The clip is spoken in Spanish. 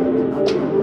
Gracias.